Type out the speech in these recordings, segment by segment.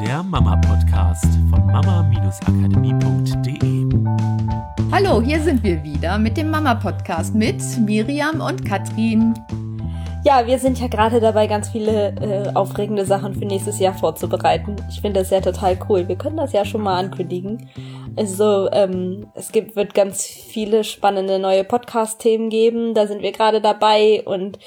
der Mama-Podcast von mama-akademie.de. Hallo, hier sind wir wieder mit dem Mama-Podcast mit Miriam und Katrin. Ja, wir sind ja gerade dabei, ganz viele äh, aufregende Sachen für nächstes Jahr vorzubereiten. Ich finde das ja total cool. Wir können das ja schon mal ankündigen. Also ähm, es gibt, wird ganz viele spannende neue Podcast-Themen geben. Da sind wir gerade dabei und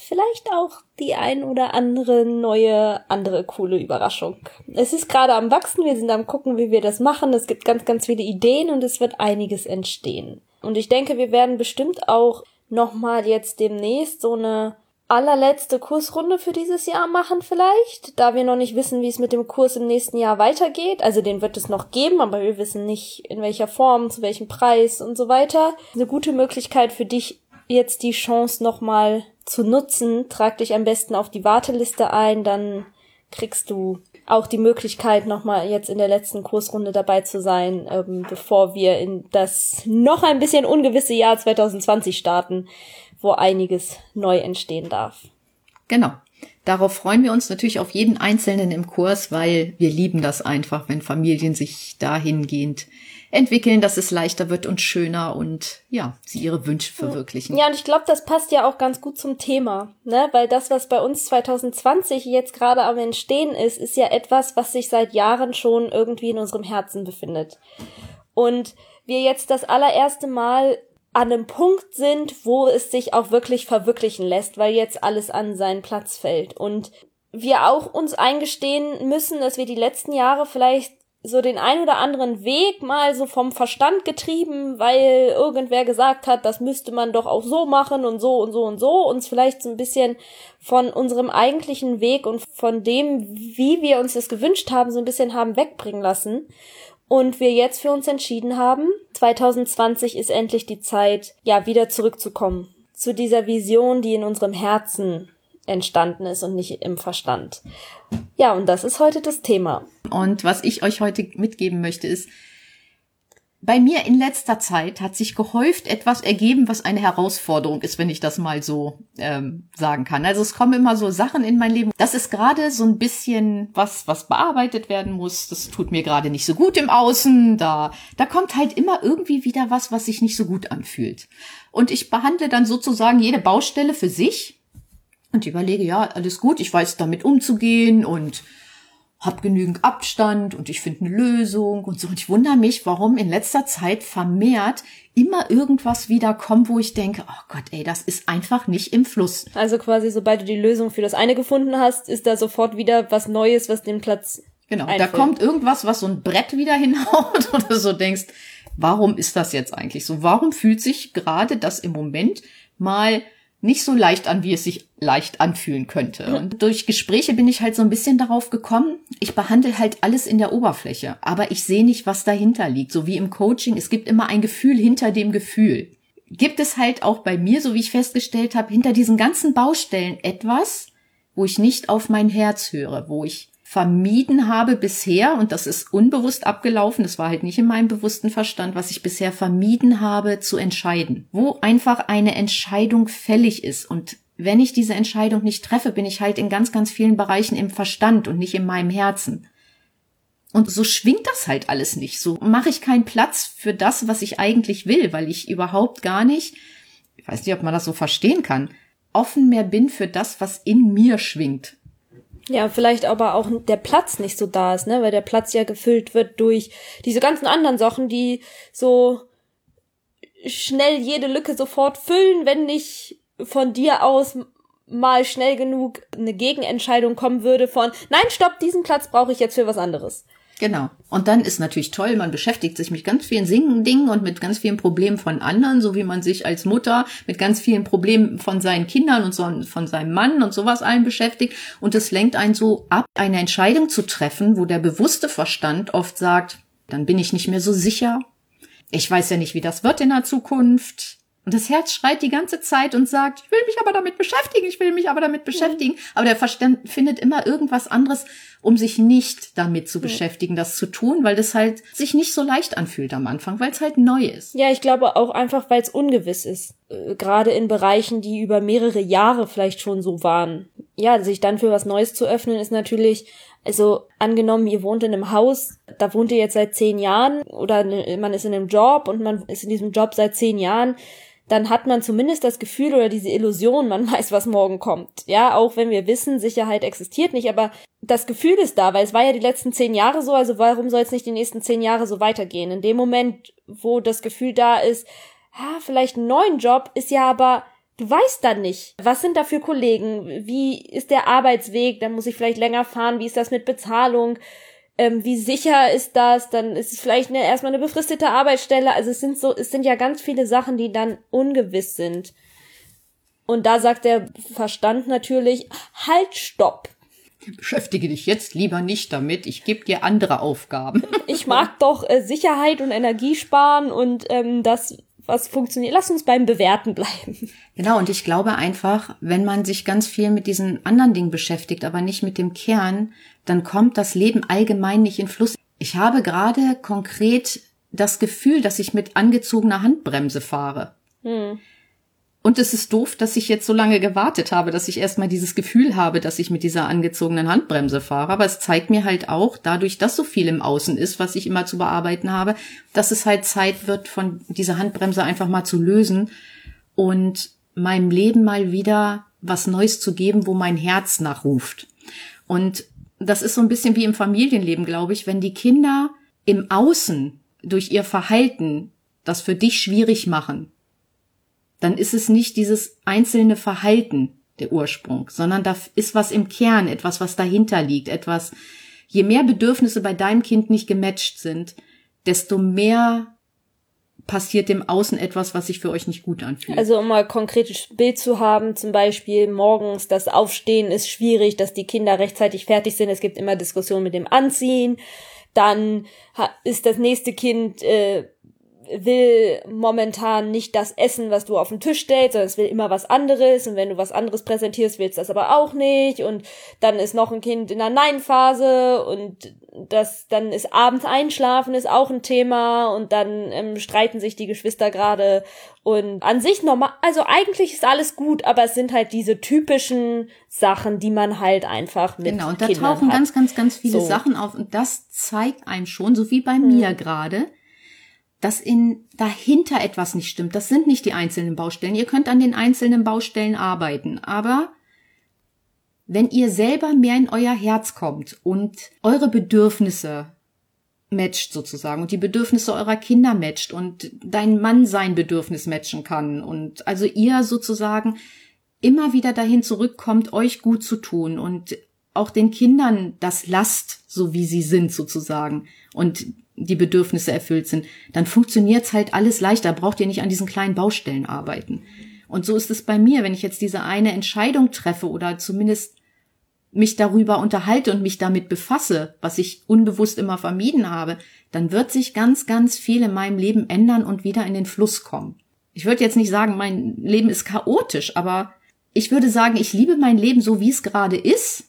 vielleicht auch die ein oder andere neue, andere coole Überraschung. Es ist gerade am Wachsen. Wir sind am gucken, wie wir das machen. Es gibt ganz, ganz viele Ideen und es wird einiges entstehen. Und ich denke, wir werden bestimmt auch nochmal jetzt demnächst so eine allerletzte Kursrunde für dieses Jahr machen vielleicht, da wir noch nicht wissen, wie es mit dem Kurs im nächsten Jahr weitergeht. Also den wird es noch geben, aber wir wissen nicht in welcher Form, zu welchem Preis und so weiter. Eine gute Möglichkeit für dich jetzt die Chance nochmal zu nutzen. Trag dich am besten auf die Warteliste ein, dann kriegst du auch die Möglichkeit, nochmal jetzt in der letzten Kursrunde dabei zu sein, ähm, bevor wir in das noch ein bisschen ungewisse Jahr 2020 starten wo einiges neu entstehen darf. Genau. Darauf freuen wir uns natürlich auf jeden Einzelnen im Kurs, weil wir lieben das einfach, wenn Familien sich dahingehend entwickeln, dass es leichter wird und schöner und ja, sie ihre Wünsche verwirklichen. Ja, und ich glaube, das passt ja auch ganz gut zum Thema, ne? Weil das, was bei uns 2020 jetzt gerade am Entstehen ist, ist ja etwas, was sich seit Jahren schon irgendwie in unserem Herzen befindet. Und wir jetzt das allererste Mal an einem Punkt sind, wo es sich auch wirklich verwirklichen lässt, weil jetzt alles an seinen Platz fällt. Und wir auch uns eingestehen müssen, dass wir die letzten Jahre vielleicht so den ein oder anderen Weg mal so vom Verstand getrieben, weil irgendwer gesagt hat, das müsste man doch auch so machen und so und so und so, uns vielleicht so ein bisschen von unserem eigentlichen Weg und von dem, wie wir uns das gewünscht haben, so ein bisschen haben wegbringen lassen und wir jetzt für uns entschieden haben, 2020 ist endlich die Zeit, ja, wieder zurückzukommen zu dieser Vision, die in unserem Herzen entstanden ist und nicht im Verstand. Ja, und das ist heute das Thema. Und was ich euch heute mitgeben möchte, ist, bei mir in letzter Zeit hat sich gehäuft etwas ergeben, was eine Herausforderung ist, wenn ich das mal so ähm, sagen kann. Also es kommen immer so Sachen in mein Leben. Das ist gerade so ein bisschen was, was bearbeitet werden muss. Das tut mir gerade nicht so gut im Außen. Da, da kommt halt immer irgendwie wieder was, was sich nicht so gut anfühlt. Und ich behandle dann sozusagen jede Baustelle für sich und überlege, ja, alles gut, ich weiß damit umzugehen und hab genügend Abstand und ich finde eine Lösung und so. Und ich wundere mich, warum in letzter Zeit vermehrt immer irgendwas wieder kommt, wo ich denke, oh Gott, ey, das ist einfach nicht im Fluss. Also quasi, sobald du die Lösung für das eine gefunden hast, ist da sofort wieder was Neues, was den Platz. Genau, einfällt. da kommt irgendwas, was so ein Brett wieder hinhaut oder so denkst, warum ist das jetzt eigentlich so? Warum fühlt sich gerade das im Moment mal nicht so leicht an, wie es sich leicht anfühlen könnte. Und durch Gespräche bin ich halt so ein bisschen darauf gekommen, ich behandle halt alles in der Oberfläche, aber ich sehe nicht, was dahinter liegt. So wie im Coaching, es gibt immer ein Gefühl hinter dem Gefühl. Gibt es halt auch bei mir, so wie ich festgestellt habe, hinter diesen ganzen Baustellen etwas, wo ich nicht auf mein Herz höre, wo ich vermieden habe bisher, und das ist unbewusst abgelaufen, das war halt nicht in meinem bewussten Verstand, was ich bisher vermieden habe zu entscheiden, wo einfach eine Entscheidung fällig ist. Und wenn ich diese Entscheidung nicht treffe, bin ich halt in ganz, ganz vielen Bereichen im Verstand und nicht in meinem Herzen. Und so schwingt das halt alles nicht. So mache ich keinen Platz für das, was ich eigentlich will, weil ich überhaupt gar nicht, ich weiß nicht, ob man das so verstehen kann, offen mehr bin für das, was in mir schwingt. Ja, vielleicht aber auch der Platz nicht so da ist, ne? Weil der Platz ja gefüllt wird durch diese ganzen anderen Sachen, die so schnell jede Lücke sofort füllen, wenn nicht von dir aus mal schnell genug eine Gegenentscheidung kommen würde von, nein, stopp, diesen Platz brauche ich jetzt für was anderes. Genau. Und dann ist natürlich toll, man beschäftigt sich mit ganz vielen Singen Dingen und mit ganz vielen Problemen von anderen, so wie man sich als Mutter mit ganz vielen Problemen von seinen Kindern und von seinem Mann und sowas allen beschäftigt. Und es lenkt einen so ab, eine Entscheidung zu treffen, wo der bewusste Verstand oft sagt, dann bin ich nicht mehr so sicher. Ich weiß ja nicht, wie das wird in der Zukunft. Und das Herz schreit die ganze Zeit und sagt, ich will mich aber damit beschäftigen, ich will mich aber damit beschäftigen. Mhm. Aber der Verstand findet immer irgendwas anderes, um sich nicht damit zu beschäftigen, das zu tun, weil das halt sich nicht so leicht anfühlt am Anfang, weil es halt neu ist. Ja, ich glaube auch einfach, weil es ungewiss ist. Äh, Gerade in Bereichen, die über mehrere Jahre vielleicht schon so waren. ja, sich dann für was Neues zu öffnen, ist natürlich, also angenommen, ihr wohnt in einem Haus, da wohnt ihr jetzt seit zehn Jahren oder ne, man ist in einem Job und man ist in diesem Job seit zehn Jahren, dann hat man zumindest das Gefühl oder diese Illusion, man weiß, was morgen kommt. Ja, auch wenn wir wissen, Sicherheit existiert nicht, aber das Gefühl ist da, weil es war ja die letzten zehn Jahre so, also warum soll es nicht die nächsten zehn Jahre so weitergehen? In dem Moment, wo das Gefühl da ist, ha, vielleicht einen neuen Job, ist ja aber du weißt dann nicht, was sind da für Kollegen, wie ist der Arbeitsweg, dann muss ich vielleicht länger fahren, wie ist das mit Bezahlung, ähm, wie sicher ist das, dann ist es vielleicht eine, erstmal eine befristete Arbeitsstelle, also es sind so, es sind ja ganz viele Sachen, die dann ungewiss sind. Und da sagt der Verstand natürlich, halt, stopp. Beschäftige dich jetzt lieber nicht damit, ich gebe dir andere Aufgaben. Ich mag doch äh, Sicherheit und Energie sparen und ähm, das was funktioniert. Lass uns beim Bewerten bleiben. Genau, und ich glaube einfach, wenn man sich ganz viel mit diesen anderen Dingen beschäftigt, aber nicht mit dem Kern, dann kommt das Leben allgemein nicht in Fluss. Ich habe gerade konkret das Gefühl, dass ich mit angezogener Handbremse fahre. Hm. Und es ist doof, dass ich jetzt so lange gewartet habe, dass ich erstmal dieses Gefühl habe, dass ich mit dieser angezogenen Handbremse fahre. Aber es zeigt mir halt auch, dadurch, dass so viel im Außen ist, was ich immer zu bearbeiten habe, dass es halt Zeit wird, von dieser Handbremse einfach mal zu lösen und meinem Leben mal wieder was Neues zu geben, wo mein Herz nachruft. Und das ist so ein bisschen wie im Familienleben, glaube ich, wenn die Kinder im Außen durch ihr Verhalten das für dich schwierig machen, dann ist es nicht dieses einzelne Verhalten der Ursprung, sondern da ist was im Kern, etwas, was dahinter liegt, etwas, je mehr Bedürfnisse bei deinem Kind nicht gematcht sind, desto mehr passiert dem Außen etwas, was sich für euch nicht gut anfühlt. Also um mal konkretes Bild zu haben, zum Beispiel morgens das Aufstehen ist schwierig, dass die Kinder rechtzeitig fertig sind. Es gibt immer Diskussionen mit dem Anziehen. Dann ist das nächste Kind äh, will momentan nicht das essen, was du auf den Tisch stellst, sondern es will immer was anderes. Und wenn du was anderes präsentierst, willst du das aber auch nicht. Und dann ist noch ein Kind in der Nein-Phase und das, dann ist abends einschlafen ist auch ein Thema und dann ähm, streiten sich die Geschwister gerade und an sich normal, also eigentlich ist alles gut, aber es sind halt diese typischen Sachen, die man halt einfach mit Genau, und da Kindern tauchen hat. ganz, ganz, ganz viele So. Sachen auf und das zeigt einem schon, so wie bei mir gerade, dass in dahinter etwas nicht stimmt. Das sind nicht die einzelnen Baustellen. Ihr könnt an den einzelnen Baustellen arbeiten, aber wenn ihr selber mehr in euer Herz kommt und eure Bedürfnisse matcht sozusagen und die Bedürfnisse eurer Kinder matcht und dein Mann sein Bedürfnis matchen kann und also ihr sozusagen immer wieder dahin zurückkommt, euch gut zu tun und auch den Kindern das lasst, so wie sie sind sozusagen und die Bedürfnisse erfüllt sind, dann funktioniert's halt alles leichter, braucht ihr nicht an diesen kleinen Baustellen arbeiten. Und so ist es bei mir, wenn ich jetzt diese eine Entscheidung treffe oder zumindest mich darüber unterhalte und mich damit befasse, was ich unbewusst immer vermieden habe, dann wird sich ganz, ganz viel in meinem Leben ändern und wieder in den Fluss kommen. Ich würde jetzt nicht sagen, mein Leben ist chaotisch, aber ich würde sagen, ich liebe mein Leben so, wie es gerade ist.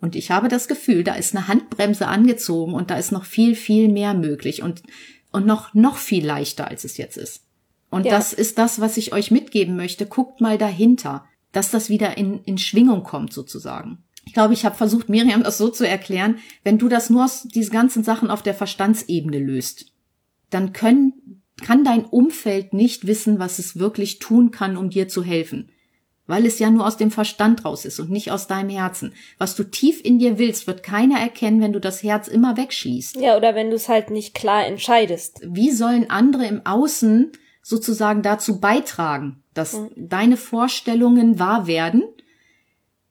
Und ich habe das Gefühl, da ist eine Handbremse angezogen und da ist noch viel, viel mehr möglich und, und noch, noch viel leichter, als es jetzt ist. Und Ja. das ist das, was ich euch mitgeben möchte. Guckt mal dahinter, dass das wieder in, in Schwingung kommt, sozusagen. Ich glaube, ich habe versucht, Miriam das so zu erklären, wenn du das nur aus diese ganzen Sachen auf der Verstandsebene löst, dann können, kann dein Umfeld nicht wissen, was es wirklich tun kann, um dir zu helfen. Weil es ja nur aus dem Verstand raus ist und nicht aus deinem Herzen. Was du tief in dir willst, wird keiner erkennen, wenn du das Herz immer wegschließt. Ja, oder wenn du es halt nicht klar entscheidest. Wie sollen andere im Außen sozusagen dazu beitragen, dass deine Vorstellungen wahr werden,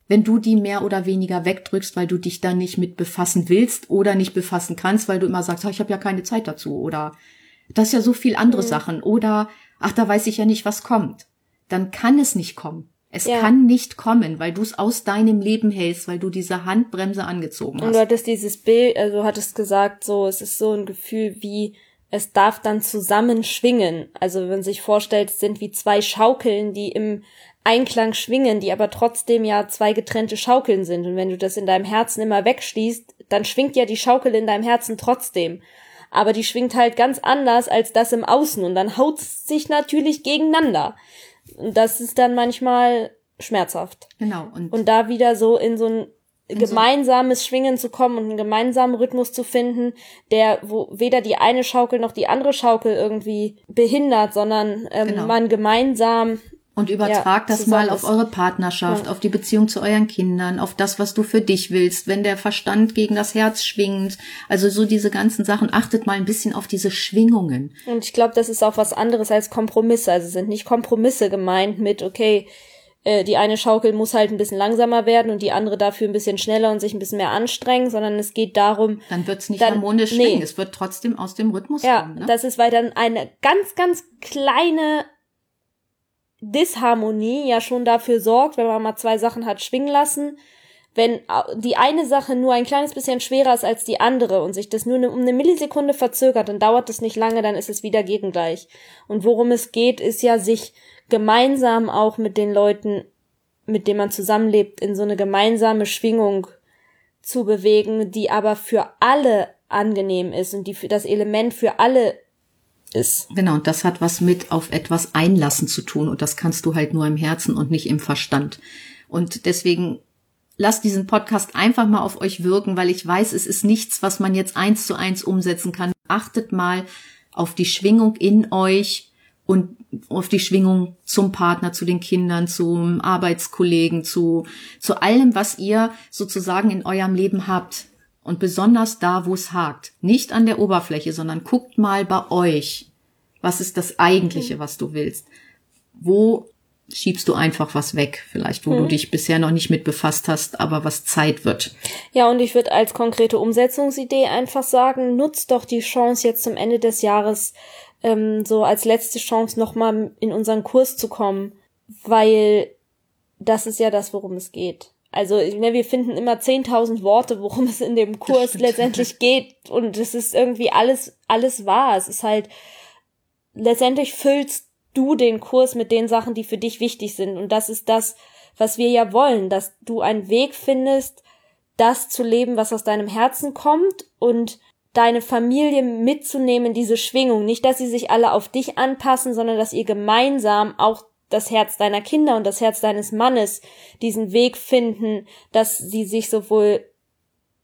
wenn du die mehr oder weniger wegdrückst, weil du dich da nicht mit befassen willst oder nicht befassen kannst, weil du immer sagst, "Ah, ich habe ja keine Zeit dazu oder das ist ja so viel andere Sachen oder ach, da weiß ich ja nicht, was kommt. Dann kann es nicht kommen. Es Ja. kann nicht kommen, weil du es aus deinem Leben hältst, weil du diese Handbremse angezogen Und hast. du hattest dieses Bild, also du hattest gesagt, so, es ist so ein Gefühl wie, es darf dann zusammen schwingen. Also wenn man sich vorstellt, es sind wie zwei Schaukeln, die im Einklang schwingen, die aber trotzdem ja zwei getrennte Schaukeln sind. Und wenn du das in deinem Herzen immer wegschließt, dann schwingt ja die Schaukel in deinem Herzen trotzdem. Aber die schwingt halt ganz anders als das im Außen und dann haut's sich natürlich gegeneinander. Und das ist dann manchmal schmerzhaft. Genau. Und, Und da wieder so in so ein gemeinsames Schwingen zu kommen und einen gemeinsamen Rhythmus zu finden, der wo weder die eine Schaukel noch die andere Schaukel irgendwie behindert, sondern ähm, Genau. man gemeinsam und übertragt Ja, das mal auf eure Partnerschaft, Ja. auf die Beziehung zu euren Kindern, auf das, was du für dich willst, wenn der Verstand gegen das Herz schwingt. Also so diese ganzen Sachen. Achtet mal ein bisschen auf diese Schwingungen. Und ich glaube, das ist auch was anderes als Kompromisse. Also sind nicht Kompromisse gemeint mit, okay, äh, die eine Schaukel muss halt ein bisschen langsamer werden und die andere dafür ein bisschen schneller und sich ein bisschen mehr anstrengen, sondern es geht darum, Dann wird's nicht Dann- harmonisch nee. schwingen. Es wird trotzdem aus dem Rhythmus ja, kommen. Ne? das ist, weil dann eine ganz, ganz kleine Disharmonie ja schon dafür sorgt, wenn man mal zwei Sachen hat schwingen lassen, wenn die eine Sache nur ein kleines bisschen schwerer ist als die andere und sich das nur eine, um eine Millisekunde verzögert, dann dauert es nicht lange, dann ist es wieder gegengleich. Und worum es geht, ist ja sich gemeinsam auch mit den Leuten, mit denen man zusammenlebt, in so eine gemeinsame Schwingung zu bewegen, die aber für alle angenehm ist und die für das Element für alle ist. Genau, und das hat was mit auf etwas einlassen zu tun. Und das kannst du halt nur im Herzen und nicht im Verstand. Und deswegen lasst diesen Podcast einfach mal auf euch wirken, weil ich weiß, es ist nichts, was man jetzt eins zu eins umsetzen kann. Achtet mal auf die Schwingung in euch und auf die Schwingung zum Partner, zu den Kindern, zum Arbeitskollegen, zu, zu allem, was ihr sozusagen in eurem Leben habt. Und besonders da, wo es hakt. Nicht an der Oberfläche, sondern guckt mal bei euch. Was ist das Eigentliche, was du willst? Wo schiebst du einfach was weg, vielleicht, wo du dich bisher noch nicht mit befasst hast, aber was Zeit wird. Ja, und ich würde als konkrete Umsetzungsidee einfach sagen, nutzt doch die Chance jetzt zum Ende des Jahres ähm, so als letzte Chance nochmal in unseren Kurs zu kommen, weil das ist ja das, worum es geht. Also ne, wir finden immer 10.000 Worte, worum es in dem Kurs letztendlich geht und es ist irgendwie alles alles wahr. Es ist halt letztendlich füllst du den Kurs mit den Sachen, die für dich wichtig sind und das ist das, was wir ja wollen, dass du einen Weg findest, das zu leben, was aus deinem Herzen kommt und deine Familie mitzunehmen, diese Schwingung. Nicht, dass sie sich alle auf dich anpassen, sondern dass ihr gemeinsam auch das Herz deiner Kinder und das Herz deines Mannes diesen Weg finden, dass sie sich sowohl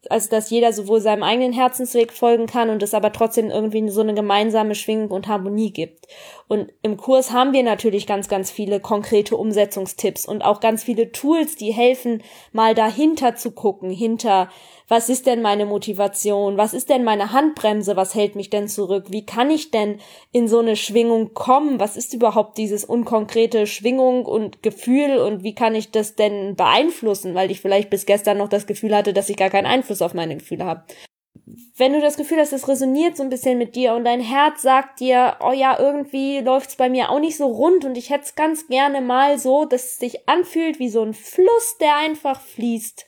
also dass jeder sowohl seinem eigenen Herzensweg folgen kann und es aber trotzdem irgendwie so eine gemeinsame Schwingung und Harmonie gibt. Und im Kurs haben wir natürlich ganz, ganz viele konkrete Umsetzungstipps und auch ganz viele Tools, die helfen, mal dahinter zu gucken, hinter, was ist denn meine Motivation, was ist denn meine Handbremse, was hält mich denn zurück, wie kann ich denn in so eine Schwingung kommen, was ist überhaupt dieses unkonkrete Schwingung und Gefühl? Und wie kann ich das denn beeinflussen, weil ich vielleicht bis gestern noch das Gefühl hatte, dass ich gar keinen Einfluss auf meine Gefühle habe wenn du das Gefühl hast, es resoniert so ein bisschen mit dir und dein Herz sagt dir, oh ja, irgendwie läuft's bei mir auch nicht so rund und ich hätte es ganz gerne mal so, dass es sich anfühlt wie so ein Fluss, der einfach fließt,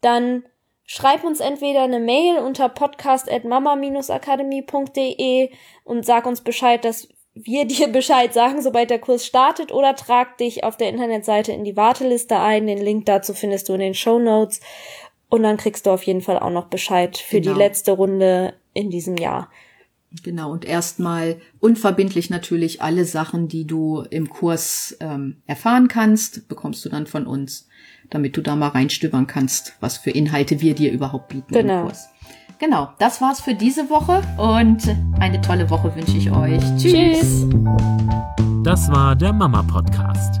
dann schreib uns entweder eine Mail unter podcast.mama-akademie.de und sag uns Bescheid, dass wir dir Bescheid sagen, sobald der Kurs startet oder trag dich auf der Internetseite in die Warteliste ein. Den Link dazu findest du in den Show Notes. Und dann kriegst du auf jeden Fall auch noch Bescheid für Genau. die letzte Runde in diesem Jahr. Genau, und erstmal unverbindlich natürlich alle Sachen, die du im Kurs ähm, erfahren kannst, bekommst du dann von uns, damit du da mal reinstöbern kannst, was für Inhalte wir dir überhaupt bieten Genau. im Kurs. Genau, das war's für diese Woche und eine tolle Woche wünsche ich euch. Tschüss. Das war der Mama Podcast.